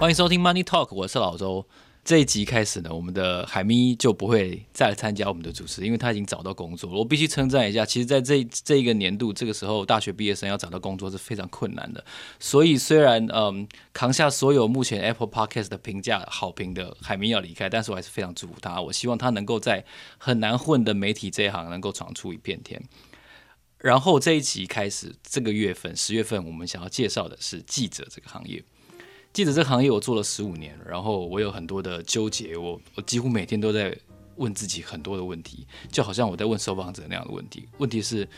欢迎收听 Money Talk，我是老周。这一集开始呢，我们的海咪就不会再参加我们的主持，因为他已经找到工作了。我必须称赞一下，其实在这这一个年度，这个时候大学毕业生要找到工作是非常困难的。所以虽然嗯扛下所有目前 Apple Podcast 的评价好评的海咪要离开，但是我还是非常祝福他。我希望他能够在很难混的媒体这一行能够闯出一片天。然后这一集开始，这个月份十月份，我们想要介绍的是记者这个行业。记者这个行业我做了十五年，然后我有很多的纠结，我我几乎每天都在问自己很多的问题，就好像我在问受访者那样的问题。问题是，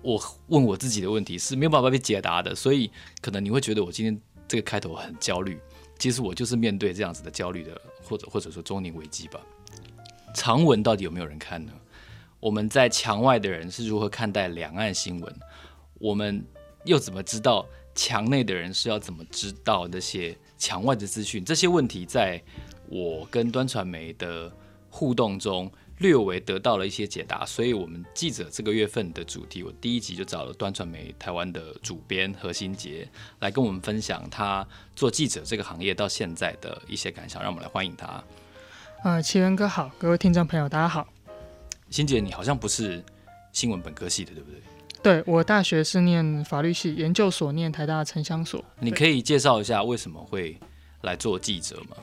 我问我自己的问题是没有办法被解答的，所以可能你会觉得我今天这个开头很焦虑，其实我就是面对这样子的焦虑的，或者或者说中年危机吧。长文到底有没有人看呢？我们在墙外的人是如何看待两岸新闻？我们又怎么知道？墙内的人是要怎么知道那些墙外的资讯？这些问题在我跟端传媒的互动中略微得到了一些解答。所以，我们记者这个月份的主题，我第一集就找了端传媒台湾的主编何新杰来跟我们分享他做记者这个行业到现在的一些感想。让我们来欢迎他。呃，奇源哥好，各位听众朋友大家好。新杰，你好像不是新闻本科系的，对不对？对，我大学是念法律系，研究所念台大城乡所。你可以介绍一下为什么会来做记者吗？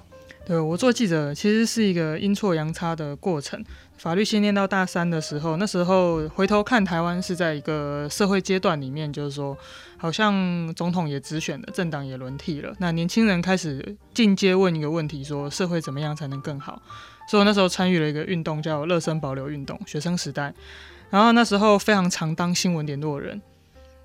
对，我做记者其实是一个阴错阳差的过程。法律系念到大三的时候，那时候回头看台湾是在一个社会阶段里面，就是说好像总统也直选了，政党也轮替了，那年轻人开始进阶问一个问题，说社会怎么样才能更好？所以我那时候参与了一个运动，叫“乐生保留运动”，学生时代。然后那时候非常常当新闻联络人，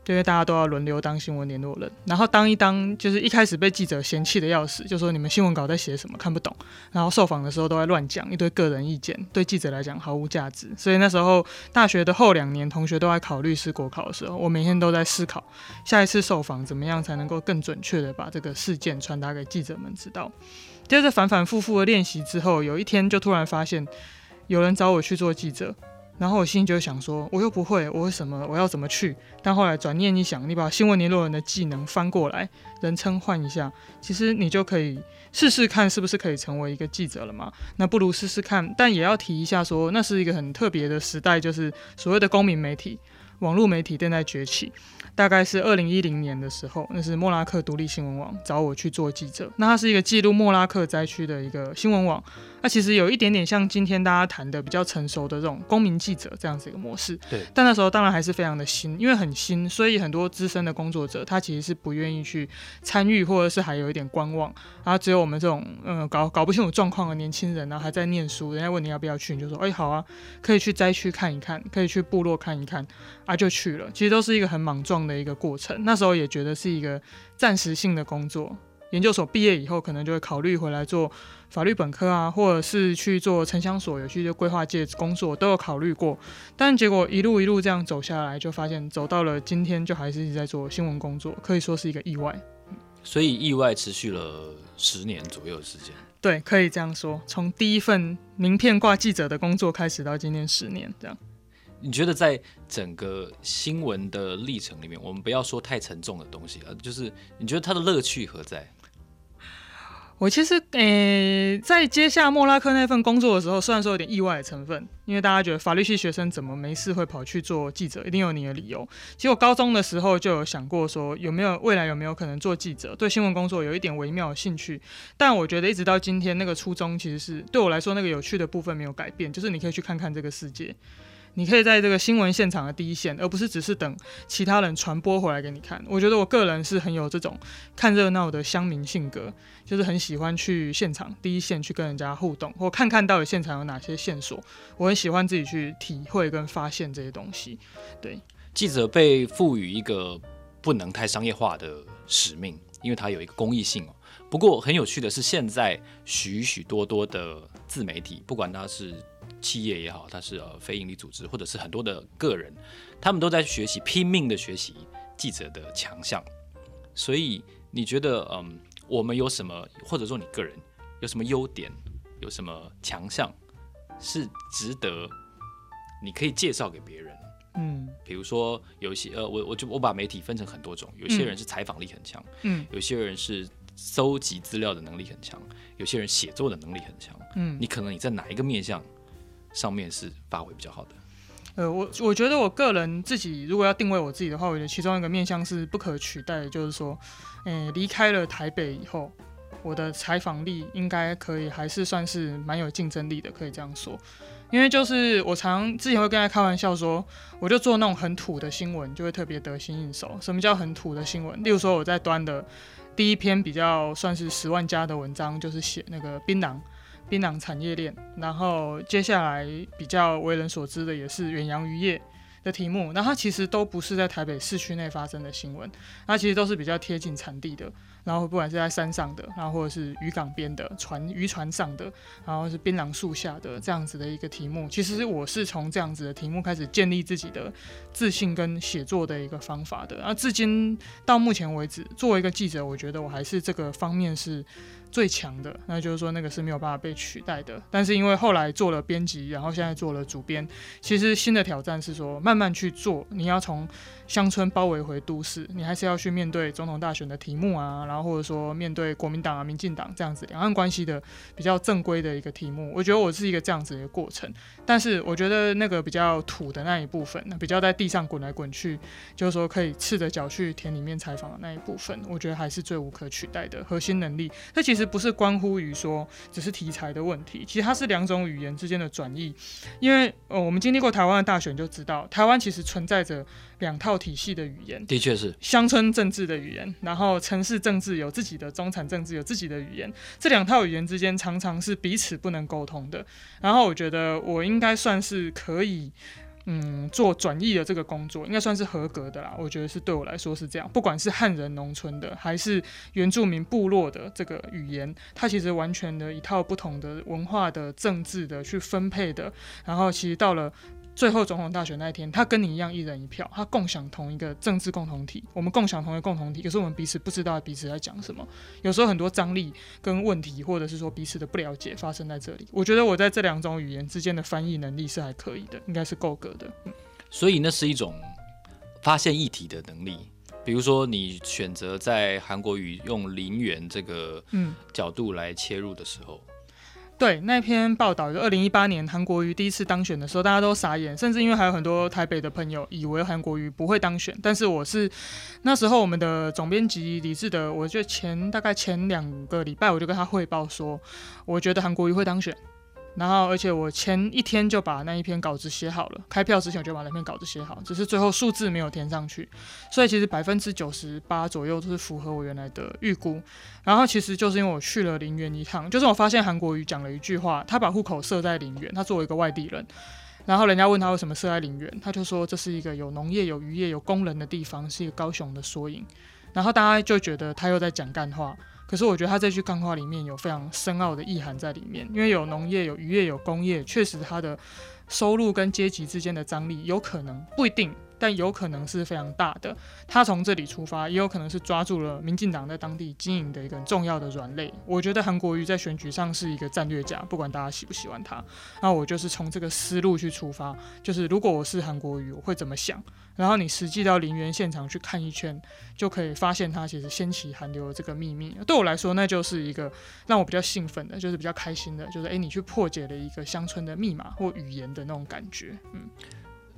因为大家都要轮流当新闻联络人。然后当一当，就是一开始被记者嫌弃的要死，就说你们新闻稿在写什么，看不懂。然后受访的时候都在乱讲一堆个人意见，对记者来讲毫无价值。所以那时候大学的后两年，同学都在考律师国考的时候，我每天都在思考下一次受访怎么样才能够更准确的把这个事件传达给记者们知道。接着反反复复的练习之后，有一天就突然发现有人找我去做记者。然后我心里就想说，我又不会，我为什么我要怎么去？但后来转念一想，你把新闻联络人的技能翻过来，人称换一下，其实你就可以试试看，是不是可以成为一个记者了嘛？那不如试试看，但也要提一下说，那是一个很特别的时代，就是所谓的公民媒体、网络媒体正在崛起。大概是二零一零年的时候，那是莫拉克独立新闻网找我去做记者，那它是一个记录莫拉克灾区的一个新闻网。那其实有一点点像今天大家谈的比较成熟的这种公民记者这样子一个模式，对。但那时候当然还是非常的新，因为很新，所以很多资深的工作者他其实是不愿意去参与，或者是还有一点观望。然后只有我们这种嗯搞搞不清楚状况的年轻人，然后还在念书，人家问你要不要去，你就说哎好啊，可以去灾区看一看，可以去部落看一看，啊就去了。其实都是一个很莽撞的一个过程。那时候也觉得是一个暂时性的工作。研究所毕业以后，可能就会考虑回来做法律本科啊，或者是去做城乡所，有去规划界工作，都有考虑过。但结果一路一路这样走下来，就发现走到了今天，就还是一直在做新闻工作，可以说是一个意外。所以意外持续了十年左右的时间。对，可以这样说，从第一份名片挂记者的工作开始，到今天十年这样。你觉得在整个新闻的历程里面，我们不要说太沉重的东西啊，就是你觉得它的乐趣何在？我其实，诶、在接下莫拉克那份工作的时候，虽然说有点意外的成分，因为大家觉得法律系学生怎么没事会跑去做记者，一定有你的理由。其实我高中的时候就有想过，说有没有未来有没有可能做记者，对新闻工作有一点微妙的兴趣。但我觉得一直到今天，那个初衷其实是对我来说那个有趣的部分没有改变，就是你可以去看看这个世界。你可以在这个新闻现场的第一线，而不是只是等其他人传播回来给你看。我觉得我个人是很有这种看热闹的乡民性格，就是很喜欢去现场第一线去跟人家互动，或看看到底现场有哪些线索。我很喜欢自己去体会跟发现这些东西。对，记者被赋予一个不能太商业化的使命，因为它有一个公益性哦。不过很有趣的是，现在许许多多的自媒体，不管它是。企业也好，它是呃非营利组织，或者是很多的个人，他们都在学习，拼命的学习记者的强项。所以你觉得，嗯，我们有什么，或者说你个人有什么优点，有什么强项，是值得你可以介绍给别人？嗯，比如说有一些呃，我我就我把媒体分成很多种，有些人是采访力很强，嗯，有些人是搜集资料的能力很强，有些人写作的能力很强。嗯，你可能你在哪一个面向上面是发挥比较好的？呃，我我觉得我个人自己如果要定位我自己的话，我觉得其中一个面向是不可取代的，就是说，嗯、呃，离开了台北以后，我的采访力应该可以还是算是蛮有竞争力的，可以这样说。因为就是我常之前会跟他开玩笑说，我就做那种很土的新闻，就会特别得心应手。什么叫很土的新闻？例如说我在端的第一篇比较算是十万加的文章，就是写那个槟榔。槟榔产业链，然后接下来比较为人所知的也是远洋渔业的题目，那它其实都不是在台北市区内发生的新闻，它其实都是比较贴近产地的。然后不管是在山上的，然后或者是渔港边的船、渔船上的，然后是槟榔树下的这样子的一个题目，其实我是从这样子的题目开始建立自己的自信跟写作的一个方法的。那至今到目前为止，作为一个记者，我觉得我还是这个方面是最强的，那就是说那个是没有办法被取代的。但是因为后来做了编辑，然后现在做了主编，其实新的挑战是说慢慢去做，你要从乡村包围回都市，你还是要去面对总统大选的题目啊。然后或者说面对国民党啊、民进党这样子两岸关系的比较正规的一个题目，我觉得我是一个这样子的一个过程。但是我觉得那个比较土的那一部分，那比较在地上滚来滚去，就是说可以赤着脚去田里面采访的那一部分，我觉得还是最无可取代的核心能力。那其实不是关乎于说只是题材的问题，其实它是两种语言之间的转译。因为呃，我们经历过台湾的大选就知道，台湾其实存在着两套体系的语言，的确是乡村政治的语言，然后城市政治有自己的中产政治有自己的语言，这两套语言之间常常是彼此不能沟通的。然后我觉得我应该算是可以，嗯，做转译的这个工作，应该算是合格的啦。我觉得是对我来说是这样，不管是汉人农村的，还是原住民部落的这个语言，它其实完全的一套不同的文化的政治的去分配的，然后其实到了。最后总统大选那一天，他跟你一样一人一票，他共享同一个政治共同体，我们共享同一个共同体，可是我们彼此不知道彼此在讲什么。有时候很多张力跟问题，或者是说彼此的不了解发生在这里。我觉得我在这两种语言之间的翻译能力是还可以的，应该是够格的。嗯，所以那是一种发现议题的能力。比如说你选择在韩国语用零元这个角度来切入的时候。嗯对那篇报道，就二零一八年韩国瑜第一次当选的时候，大家都傻眼，甚至因为还有很多台北的朋友以为韩国瑜不会当选。但是我是那时候我们的总编辑李志德，我就前大概前两个礼拜我就跟他汇报说，我觉得韩国瑜会当选。然后，而且我前一天就把那一篇稿子写好了，开票之前我就把那篇稿子写好，只是最后数字没有填上去，所以其实百分之九十八左右都是符合我原来的预估。然后其实就是因为我去了林园一趟，就是我发现韩国瑜讲了一句话，他把户口设在林园，他作为一个外地人，然后人家问他为什么设在林园，他就说这是一个有农业、有渔业、有工人的地方，是一个高雄的缩影。然后大家就觉得他又在讲干话。可是我觉得他这句干话里面有非常深奥的意涵在里面，因为有农业、有渔业、有工业，确实它的收入跟阶级之间的张力有可能不一定。但有可能是非常大的，他从这里出发，也有可能是抓住了民进党在当地经营的一个重要的软肋。我觉得韩国瑜在选举上是一个战略家，不管大家喜不喜欢他。那我就是从这个思路去出发，就是如果我是韩国瑜，我会怎么想？然后你实际到林园现场去看一圈，就可以发现他其实掀起韩流的这个秘密。对我来说，那就是一个让我比较兴奋的，就是比较开心的，就是诶，你去破解了一个乡村的密码或语言的那种感觉，嗯。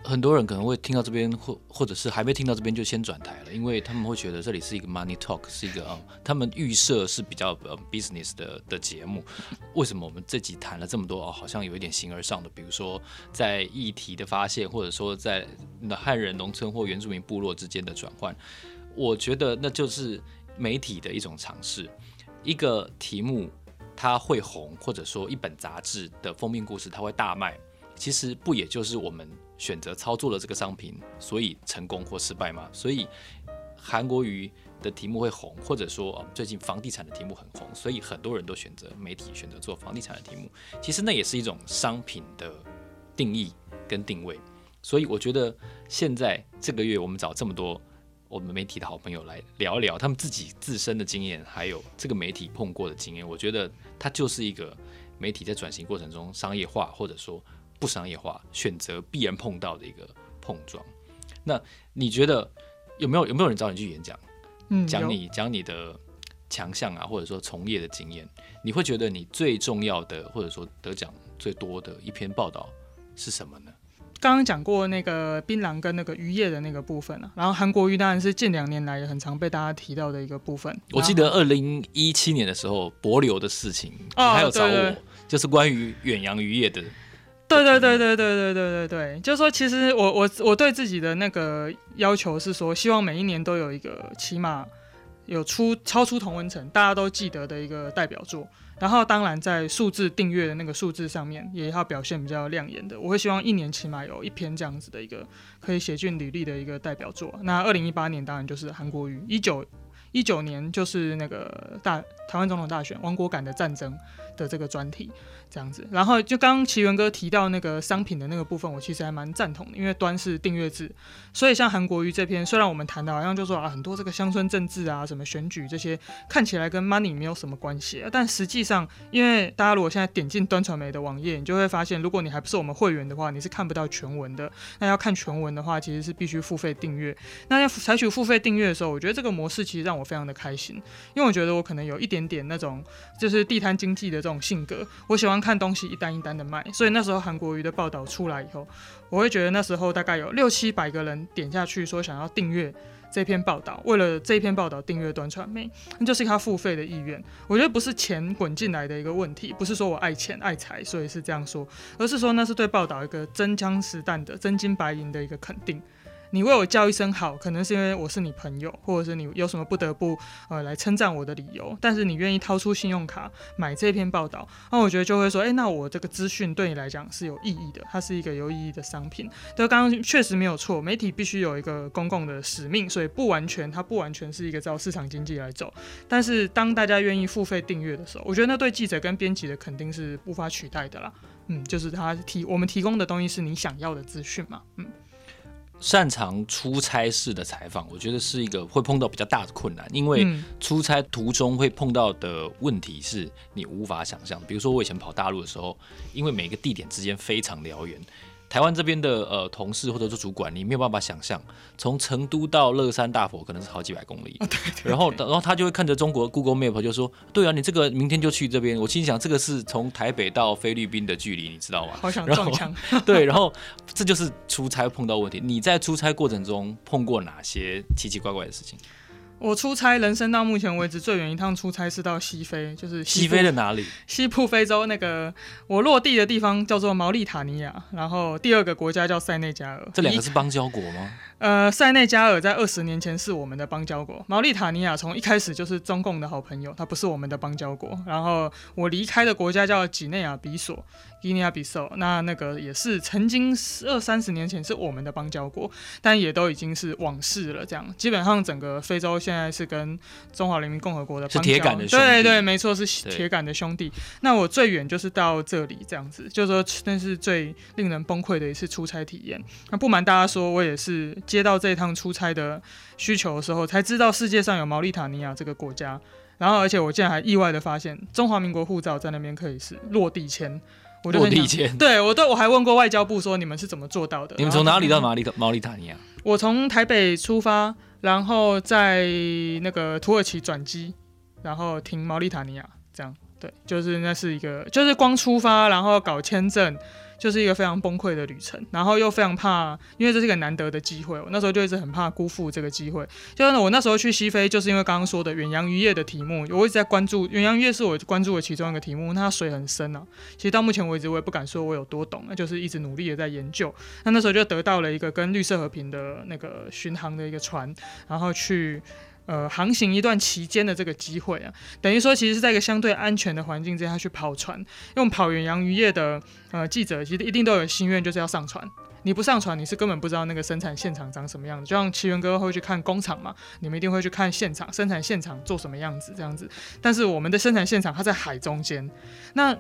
很多人可能会听到这边，或或者是还没听到这边就先转台了，因为他们会觉得这里是一个 money talk，是一个、嗯，他们预设是比较呃 business 的的节目。为什么我们这集谈了这么多哦，好像有一点形而上的，比如说在议题的发现，或者说在汉人农村或原住民部落之间的转换，我觉得那就是媒体的一种尝试。一个题目它会红，或者说一本杂志的封面故事它会大卖，其实不也就是我们。选择操作了这个商品，所以成功或失败吗？所以韩国瑜的题目会红，或者说哦最近房地产的题目很红，所以很多人都选择媒体选择做房地产的题目。其实那也是一种商品的定义跟定位。所以我觉得现在这个月我们找这么多我们媒体的好朋友来聊一聊他们自己自身的经验，还有这个媒体碰过的经验。我觉得它就是一个媒体在转型过程中商业化，或者说。不商业化选择必然碰到的一个碰撞，那你觉得有没有有没有人找你去演讲？嗯，讲你讲你的强项啊，或者说从业的经验，你会觉得你最重要的，或者说得奖最多的一篇报道是什么呢？刚刚讲过那个槟榔跟那个渔业的那个部分了，然后韩国瑜当然是近两年来也很常被大家提到的一个部分。我记得二零一七年的时候，博流的事情，哦、还有找我，对对就是关于远洋渔业的。对对对对对对对对对，就是说，其实我我我对自己的那个要求是说，希望每一年都有一个起码有出超出同温层，大家都记得的一个代表作。然后，当然，在数字订阅的那个数字上面，也要表现比较亮眼的。我会希望一年起码有一篇这样子的一个可以写进履历的一个代表作。那二零一八年当然就是韩国瑜，一九一九年就是那个大台湾总统大选，亡国感的战争的这个专题。这样子，然后就刚刚奇源哥提到那个商品的那个部分，我其实还蛮赞同的，因为端是订阅制，所以像韩国瑜这篇，虽然我们谈的好像就说啊很多这个乡村政治啊、什么选举这些，看起来跟 money 没有什么关系，但实际上，因为大家如果现在点进端传媒的网页，你就会发现，如果你还不是我们会员的话，你是看不到全文的。那要看全文的话，其实是必须付费订阅。那要采取付费订阅的时候，我觉得这个模式其实让我非常的开心，因为我觉得我可能有一点点点那种就是地摊经济的这种性格，我喜欢。看东西一单一单的卖，所以那时候韩国瑜的报道出来以后，我会觉得那时候大概有六七百个人点下去说想要订阅这篇报道，为了这篇报道订阅端传媒，那就是他付费的意愿。我觉得不是钱滚进来的一个问题，不是说我爱钱爱财，所以是这样说，而是说那是对报道一个真枪实弹的真金白银的一个肯定。你为我叫一声好，可能是因为我是你朋友，或者是你有什么不得不呃来称赞我的理由。但是你愿意掏出信用卡买这篇报道，那我觉得就会说，哎、那我这个资讯对你来讲是有意义的，它是一个有意义的商品。但刚刚确实没有错，媒体必须有一个公共的使命，所以不完全，它不完全是一个照市场经济来走。但是当大家愿意付费订阅的时候，我觉得那对记者跟编辑的肯定是无法取代的啦。嗯，就是他提我们提供的东西是你想要的资讯嘛，嗯。擅长出差式的采访，我觉得是一个会碰到比较大的困难，因为出差途中会碰到的问题是你无法想象。比如说我以前跑大陆的时候，因为每个地点之间非常遥远。台湾这边的呃同事或者是主管，你没有办法想象，从成都到乐山大佛可能是好几百公里。然后然后他就会看着中国 Google Map 就说：“对啊，你这个明天就去这边。”我心想，这个是从台北到菲律宾的距离，你知道吗？好想撞墙。对，然后这就是出差碰到问题。你在出差过程中碰过哪些奇奇怪怪的事情？我出差，人生到目前为止最远一趟出差是到西非，就是西非的哪里？西部非洲那个我落地的地方叫做毛利塔尼亚，然后第二个国家叫塞内加尔。这两个是邦交国吗？呃，塞内加尔在二十年前是我们的邦交国，毛利塔尼亚从一开始就是中共的好朋友，它不是我们的邦交国。然后我离开的国家叫几内亚比索，几内亚比索，那那个也是曾经二三十年前是我们的邦交国，但也都已经是往事了。这样，基本上整个非洲现在是跟中华人民共和国的邦交，是铁杆的兄弟。对对，没错，是铁杆的兄弟。那我最远就是到这里这样子，就是说那是最令人崩溃的一次出差体验。那不瞒大家说，我也是。接到这一趟出差的需求的时候，才知道世界上有毛利塔尼亚这个国家。然后，而且我竟然还意外的发现，中华民国护照在那边可以是落地签。我就落地签？对，我对我还问过外交部说，你们是怎么做到的？你们从哪里到哪里的毛利塔尼亚？我从台北出发，然后在那个土耳其转机，然后停毛利塔尼亚，这样。对，就是那是一个，就是光出发，然后搞签证。就是一个非常崩溃的旅程，然后又非常怕，因为这是一个难得的机会，我那时候就一直很怕辜负这个机会。就是我那时候去西非，就是因为刚刚说的远洋渔业的题目，我一直在关注远洋渔业是我关注的其中一个题目。那它水很深啊，其实到目前为止我也不敢说我有多懂，那就是一直努力的在研究。那那时候就得到了一个跟绿色和平的那个巡航的一个船，然后去。呃，航行一段期间的这个机会啊，等于说其实是在一个相对安全的环境之下去跑船。用跑远洋渔业的呃记者，其实一定都有心愿，就是要上船。你不上船，你是根本不知道那个生产现场长什么样子。就像奇源哥会去看工厂嘛，你们一定会去看现场，生产现场做什么样子这样子。但是我们的生产现场它在海中间，那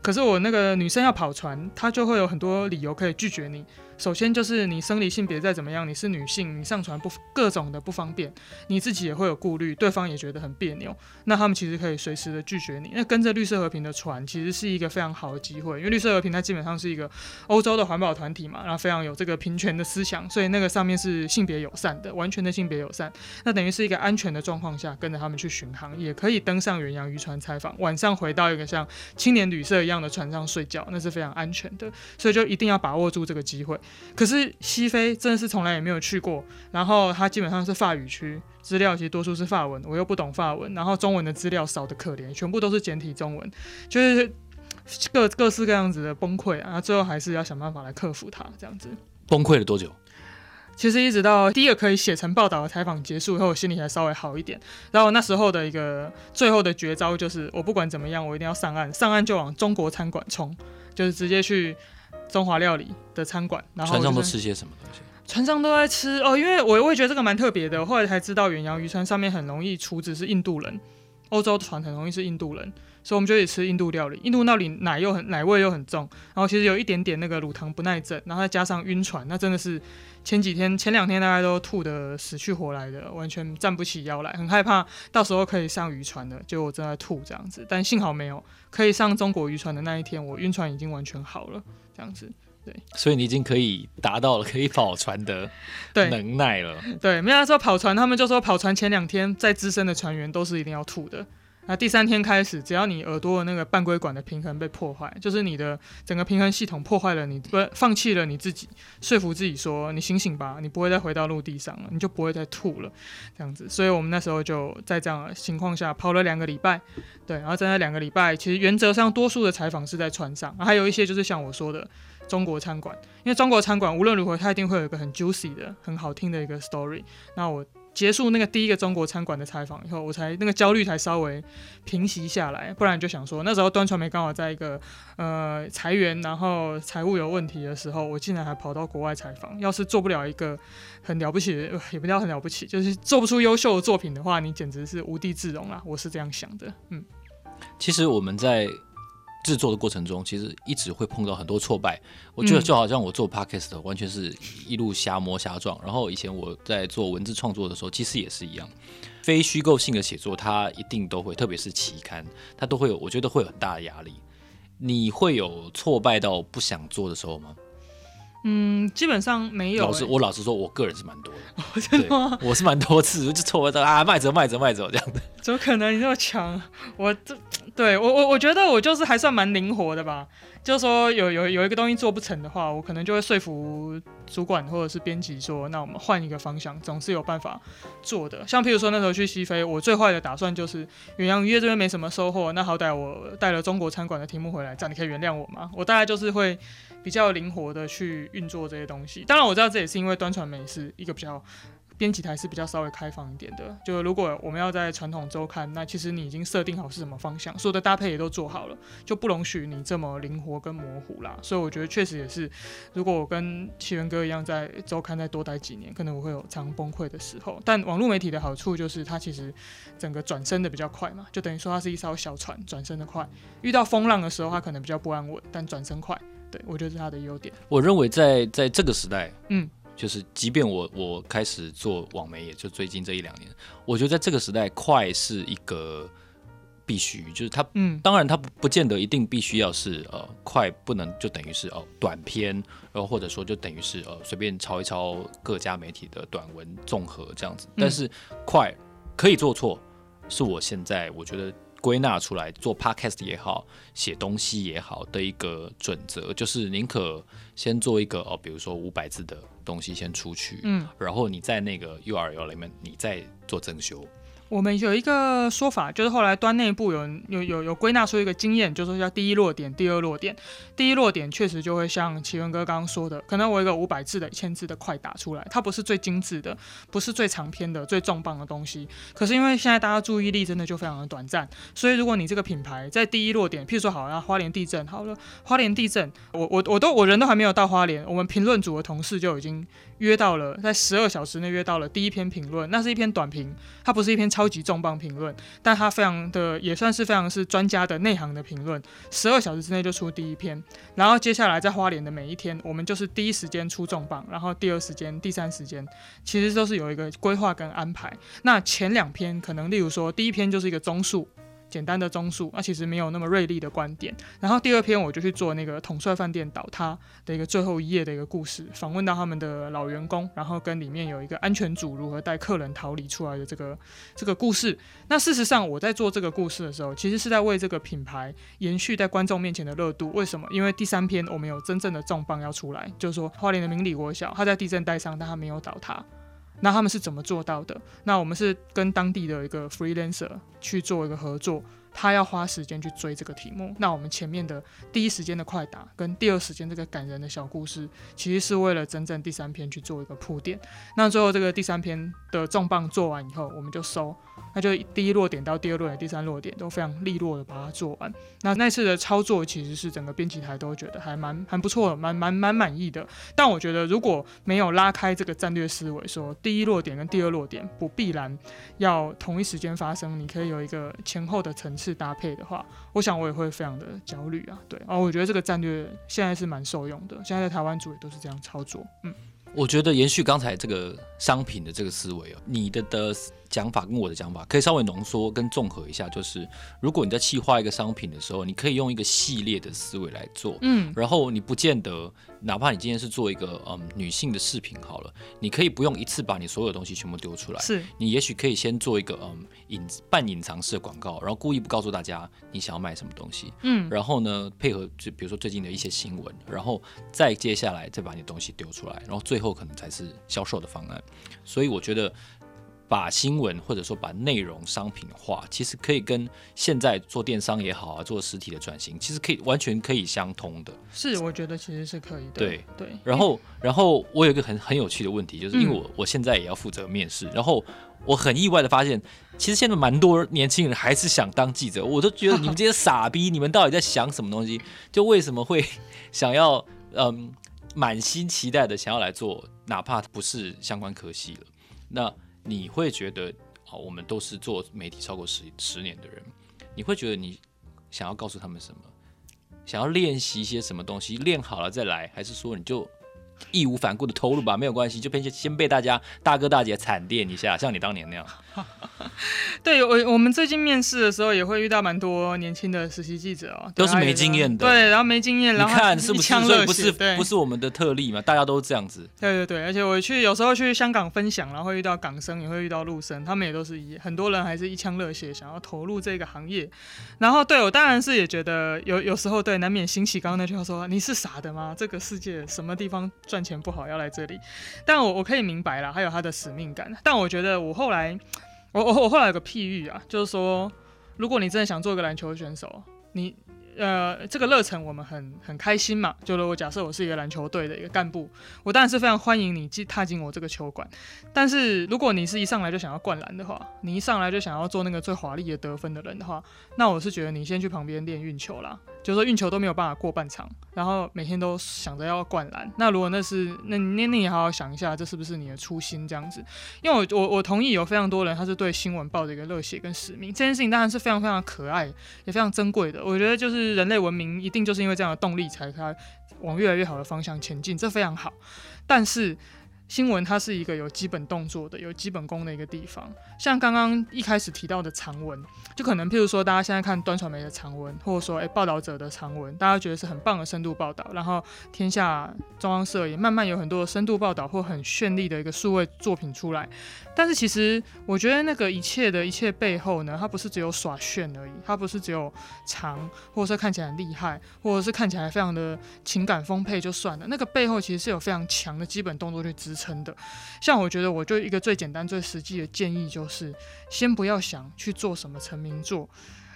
可是我那个女生要跑船，她就会有很多理由可以拒绝你。首先就是你生理性别再怎么样，你是女性，你上传不各种的不方便，你自己也会有顾虑，对方也觉得很别扭。那他们其实可以随时的拒绝你。那跟着绿色和平的船，其实是一个非常好的机会，因为绿色和平它基本上是一个欧洲的环保团体嘛，然后非常有这个平权的思想，所以那个上面是性别友善的，完全的性别友善。那等于是一个安全的状况下，跟着他们去巡航，也可以登上远洋渔船采访，晚上回到一个像青年旅社一样的船上睡觉，那是非常安全的。所以就一定要把握住这个机会。可是西非真的是从来也没有去过，然后它基本上是法语区，资料其实多数是法文，我又不懂法文，然后中文的资料少得可怜，全部都是简体中文，就是各各式各样子的崩溃啊！最后还是要想办法来克服它，这样子。崩溃了多久？其实一直到第一个可以写成报道的采访结束以后，我心里才稍微好一点。然后那时候的一个最后的绝招就是，我不管怎么样，我一定要上岸，上岸就往中国餐馆冲，就是直接去。中华料理的餐馆，然后船上都吃些什么东西？船上都在吃哦，因为我我也觉得这个蛮特别的。后来才知道，远洋渔船上面很容易厨子是印度人，欧洲船很容易是印度人，所以我们就得吃印度料理。印度料理奶又很奶味又很重，然后其实有一点点那个乳糖不耐症，然后再加上晕船，那真的是前几天前两天大家都吐得死去活来的，完全站不起腰来，很害怕到时候可以上渔船的，结果我正在吐这样子。但幸好没有，可以上中国渔船的那一天，我晕船已经完全好了。这样子，对，所以你已经可以达到了可以跑船的能耐了。对，对，没有说跑船，他们就说跑船前两天在资深的船员都是一定要吐的。那第三天开始，只要你耳朵的那个半规管的平衡被破坏，就是你的整个平衡系统破坏了，你不放弃了你自己，说服自己说你醒醒吧，你不会再回到陆地上了，你就不会再吐了，这样子。所以我们那时候就在这样的情况下跑了两个礼拜，对，然后在那两个礼拜，其实原则上多数的采访是在船上，还有一些就是像我说的中国餐馆，因为中国餐馆无论如何它一定会有一个很 juicy 的、很好听的一个 story。那我。结束那个第一个中国餐馆的采访以后，我才那个焦虑才稍微平息下来，不然就想说那时候端传媒刚好在一个呃裁员，然后财务有问题的时候，我竟然还跑到国外采访。要是做不了一个很了不起的，也不叫很了不起，就是做不出优秀的作品的话，你简直是无地自容啦。我是这样想的。嗯，其实我们在。制作的过程中，其实一直会碰到很多挫败。我觉得就好像我做 podcast 完全是一路瞎摸瞎撞。然后以前我在做文字创作的时候，其实也是一样。非虚构性的写作，它一定都会，特别是期刊，它都会有，我觉得会有很大的压力。你会有挫败到不想做的时候吗？嗯，基本上没有、欸。老实，我老实说，我个人是蛮多的。哦、真的吗？我是蛮多次就错到啊，卖着卖着卖着这样的。怎么可能？你这么强？我这对我我我觉得我就是还算蛮灵活的吧。就是说有有有一个东西做不成的话，我可能就会说服主管或者是编辑说，那我们换一个方向，总是有办法做的。像譬如说那时候去西非，我最坏的打算就是远洋渔业这边没什么收获，那好歹我带了中国餐馆的题目回来，这样你可以原谅我吗？我大概就是会。比较灵活的去运作这些东西，当然我知道这也是因为端传媒是一个比较编辑台是比较稍微开放一点的。就如果我们要在传统周刊，那其实你已经设定好是什么方向，所有的搭配也都做好了，就不容许你这么灵活跟模糊啦。所以我觉得确实也是，如果我跟奇源哥一样在周刊再多待几年，可能我会有常崩溃的时候。但网络媒体的好处就是它其实整个转身的比较快嘛，就等于说它是一艘小船，转身的快。遇到风浪的时候，它可能比较不安稳，但转身快。对，我觉得是它的优点。我认为在在这个时代，嗯，就是即便我我开始做网媒，也就最近这一两年，我觉得在这个时代，快是一个必须，就是它，嗯，当然它不不见得一定必须要是呃快，不能就等于是哦、呃、短篇，然后或者说就等于是呃随便抄一抄各家媒体的短文综合这样子，但是快可以做错，是我现在我觉得。归纳出来做 podcast 也好，写东西也好的一个准则，就是宁可先做一个哦，比如说五百字的东西先出去，嗯，然后你在那个 URL 里面你再做增修。我们有一个说法，就是后来端内部有有有有归纳出一个经验，就是叫第一落点、第二落点。第一落点确实就会像奇文哥刚刚说的，可能我一个五百字的、一千字的快打出来，它不是最精致的，不是最长篇的、最重磅的东西。可是因为现在大家注意力真的就非常的短暂，所以如果你这个品牌在第一落点，譬如说好，像花莲地震好了，花莲地震，我我我都我人都还没有到花莲，我们评论组的同事就已经约到了，在十二小时内约到了第一篇评论，那是一篇短评，它不是一篇超。超级重磅评论，但他非常的也算是非常是专家的内行的评论，十二小时之内就出第一篇，然后接下来在花莲的每一天，我们就是第一时间出重磅，然后第二时间、第三时间，其实都是有一个规划跟安排。那前两篇可能例如说第一篇就是一个综述。简单的综述，那、其实没有那么锐利的观点。然后第二篇我就去做那个统帅饭店倒塌的一个最后一页的一个故事，访问到他们的老员工，然后跟里面有一个安全组如何带客人逃离出来的这个这个故事。那事实上我在做这个故事的时候，其实是在为这个品牌延续在观众面前的热度。为什么？因为第三篇我们有真正的重磅要出来，就是说花莲的明理国小，它在地震带上，但它没有倒塌。那他们是怎么做到的？那我们是跟当地的一个 freelancer 去做一个合作。他要花时间去追这个题目，那我们前面的第一时间的快答跟第二时间这个感人的小故事，其实是为了真正第三篇去做一个铺垫。那最后这个第三篇的重磅做完以后，我们就收，那就第一落点到第二落点、第三落点都非常利落的把它做完。那那次的操作其实是整个编辑台都觉得还蛮还不错，蛮蛮蛮满意的。但我觉得如果没有拉开这个战略思维，说第一落点跟第二落点不必然要同一时间发生，你可以有一个前后的层次。是搭配的话，我想我也会非常的焦虑啊。对，啊，我觉得这个战略现在是蛮受用的。现在在台湾组也都是这样操作。嗯，我觉得延续刚才这个商品的这个思维哦，你的的。讲法跟我的讲法可以稍微浓缩跟综合一下，就是如果你在企划一个商品的时候，你可以用一个系列的思维来做，嗯，然后你不见得，哪怕你今天是做一个嗯女性的饰品好了，你可以不用一次把你所有东西全部丢出来，是。你也许可以先做一个嗯隐半隐藏式的广告，然后故意不告诉大家你想要卖什么东西，嗯，然后呢配合就比如说最近的一些新闻，然后再接下来再把你的东西丢出来，然后最后可能才是销售的方案，所以我觉得。把新闻或者说把内容商品化，其实可以跟现在做电商也好啊，做实体的转型，其实可以完全可以相通的。是，我觉得其实是可以的。对对。然后，然后我有一个很很有趣的问题，就是因为我、嗯、我现在也要负责面试，然后我很意外的发现，其实现在蛮多年轻人还是想当记者，我都觉得你们这些傻逼，你们到底在想什么东西？就为什么会想要嗯满心期待的想要来做，哪怕不是相关科系了，那。你会觉得，哦，我们都是做媒体超过十十年的人，你会觉得你想要告诉他们什么？想要练习一些什么东西？练好了再来，还是说你就义无反顾的投入吧？没有关系，就先先被大家大哥大姐惨电一下，像你当年那样。对我，我们最近面试的时候也会遇到蛮多年轻的实习记者哦，都是没经验的。对，然后没经验，然后你看是不是？不是不是我们的特例嘛？大家都这样子。对对对，而且我去有时候去香港分享，然后会遇到港生，也会遇到陆生，他们也都是一很多人还是一腔热血想要投入这个行业。然后对我当然是也觉得有有时候对难免兴起刚刚那句话说，你是傻的吗？这个世界什么地方赚钱不好要来这里？但我我可以明白了，还有他的使命感。但我觉得我后来。我我我后来有个譬喻啊，就是说，如果你真的想做一个篮球选手，你呃这个热忱我们很很开心嘛。就如果假设我是一个篮球队的一个干部，我当然是非常欢迎你进踏进我这个球馆。但是如果你是一上来就想要灌篮的话，你一上来就想要做那个最华丽的得分的人的话，那我是觉得你先去旁边练运球啦。就是说运球都没有办法过半场，然后每天都想着要灌篮。那如果那是那那你也好好想一下，这是不是你的初心这样子？因为我我我同意有非常多人他是对新闻抱着一个热血跟使命，这件事情当然是非常非常可爱也非常珍贵的。我觉得就是人类文明一定就是因为这样的动力才开往越来越好的方向前进，这非常好。但是。新闻它是一个有基本动作的、有基本功的一个地方。像刚刚一开始提到的长文，就可能譬如说，大家现在看端传媒的长文，或者说诶报道者的长文，大家觉得是很棒的深度报道。然后天下中央社也慢慢有很多深度报道或很绚丽的一个数位作品出来。但是其实我觉得那个一切的一切背后呢，它不是只有耍炫而已，它不是只有长，或者是看起来很厉害，或者是看起来非常的情感丰沛就算了。那个背后其实是有非常强的基本动作去支撑的。像我觉得，我就一个最简单、最实际的建议就是，先不要想去做什么成名作。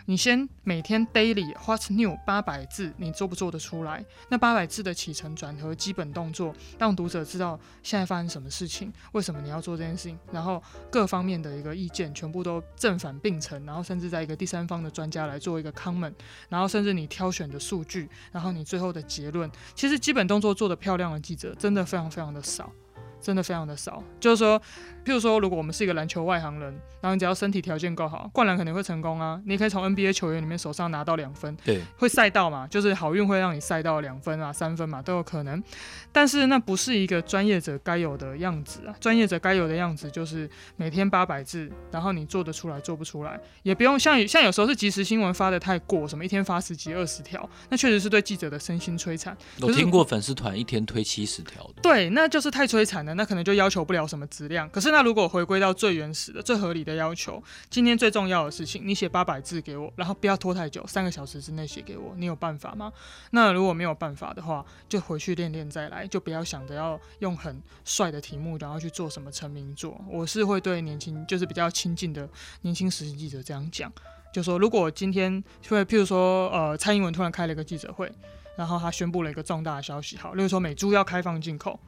你先每天 daily what new 八百字，你做不做得出来？那八百字的起承转合、基本动作，让读者知道现在发生什么事情，为什么你要做这件事情，然后各方面的一个意见全部都正反并陈，然后甚至在一个第三方的专家来做一个 comment，然后甚至你挑选的数据，然后你最后的结论，其实基本动作做得漂亮的记者真的非常非常的少。真的非常的少。就是说，譬如说，如果我们是一个篮球外行人，然后你只要身体条件够好，灌篮肯定会成功啊。你可以从 NBA 球员里面手上拿到两分，对，会赛到嘛，就是好运会让你赛到两分啊、三分嘛都有可能。但是那不是一个专业者该有的样子啊。专业者该有的样子就是每天八百字，然后你做得出来做不出来，也不用像像有时候是即时新闻发的太过，什么一天发十几二十条，那确实是对记者的身心摧残。我听过粉丝团一天推七十条的，对，那就是太摧残了，那可能就要求不了什么质量。可是那如果回归到最原始的、最合理的要求，今天最重要的事情，你写八百字给我，然后不要拖太久，三个小时之内写给我，你有办法吗？那如果没有办法的话，就回去练练再来，就不要想着要用很帅的题目，然后去做什么成名作。我是会对年轻，就是比较亲近的年轻实习记者这样讲，就说如果今天会，譬如说，呃，蔡英文突然开了一个记者会。然后他宣布了一个重大的消息，好，例如说美猪要开放进口，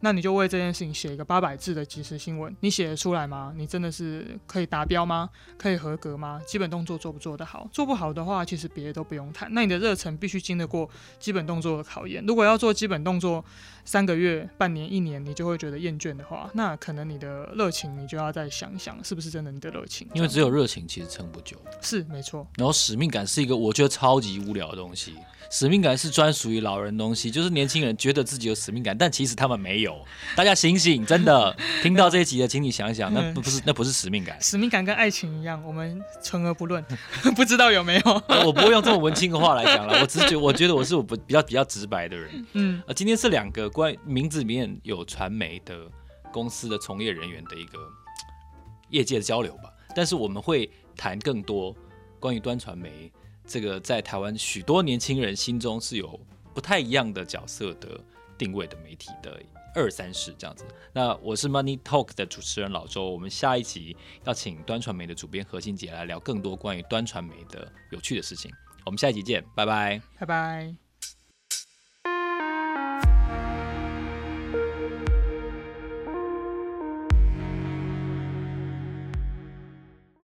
那你就为这件事情写一个八百字的即时新闻，你写得出来吗？你真的是可以达标吗？可以合格吗？基本动作做不做得好？做不好的话，其实别的都不用谈。那你的热忱必须经得过基本动作的考验。如果要做基本动作三个月、半年、一年，你就会觉得厌倦的话，那可能你的热情你就要再想一想，是不是真的你的热情？因为只有热情其实撑不久。是没错。然后使命感是一个我觉得超级无聊的东西。使命感是专属于老人的东西，就是年轻人觉得自己有使命感，但其实他们没有。大家醒醒，真的听到这一集的，请你想一想，那不是那不是使命感。使命感跟爱情一样，我们存而不论，不知道有没有。我不会用这么文青的话来讲了，我只是觉得，我觉得我是我不比较比较直白的人。嗯，呃，今天是两个关于名字里面有传媒的公司的从业人员的一个业界的交流吧，但是我们会谈更多关于端传媒。这个在台湾许多年轻人心中是有不太一样的角色的定位的媒体的二三十这样子。那我是 Money Talk 的主持人老周，我们下一集要请端传媒的主编何欣洁来聊更多关于端传媒的有趣的事情。我们下一集见，拜拜，拜拜。